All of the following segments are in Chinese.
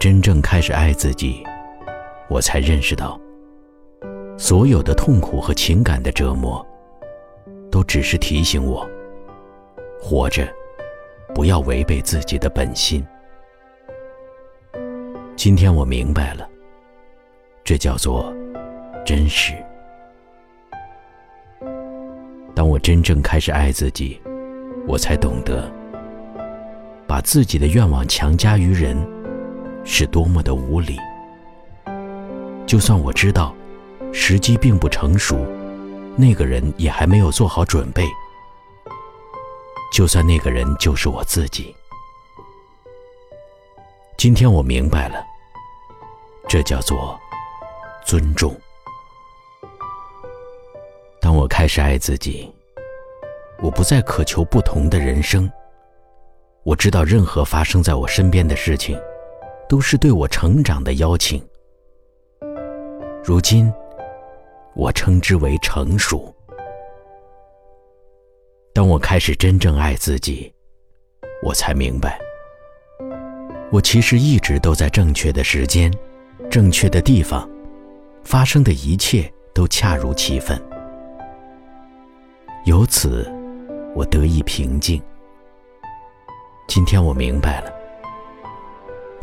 真正开始爱自己，我才认识到，所有的痛苦和情感的折磨，都只是提醒我，活着不要违背自己的本心。今天我明白了，这叫做真实。当我真正开始爱自己，我才懂得，把自己的愿望强加于人。是多么的无理！就算我知道时机并不成熟，那个人也还没有做好准备。就算那个人就是我自己，今天我明白了，这叫做尊重。当我开始爱自己，我不再渴求不同的人生。我知道，任何发生在我身边的事情。都是对我成长的邀请。如今，我称之为成熟。当我开始真正爱自己，我才明白，我其实一直都在正确的时间、正确的地方，发生的一切都恰如其分。由此，我得以平静。今天我明白了。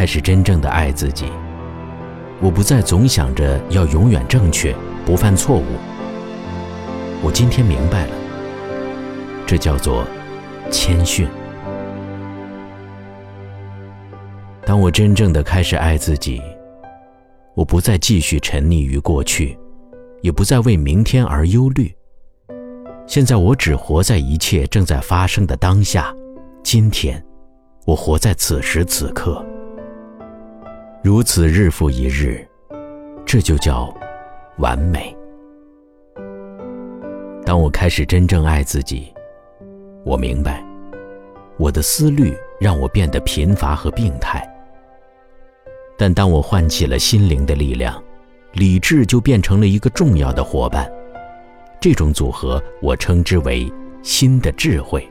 开始真正的爱自己，我不再总想着要永远正确、不犯错误。我今天明白了，这叫做谦逊。当我真正的开始爱自己，我不再继续沉溺于过去，也不再为明天而忧虑。现在我只活在一切正在发生的当下，今天，我活在此时此刻。如此日复一日，这就叫完美。当我开始真正爱自己，我明白，我的思虑让我变得贫乏和病态。但当我唤起了心灵的力量，理智就变成了一个重要的伙伴。这种组合，我称之为新的智慧。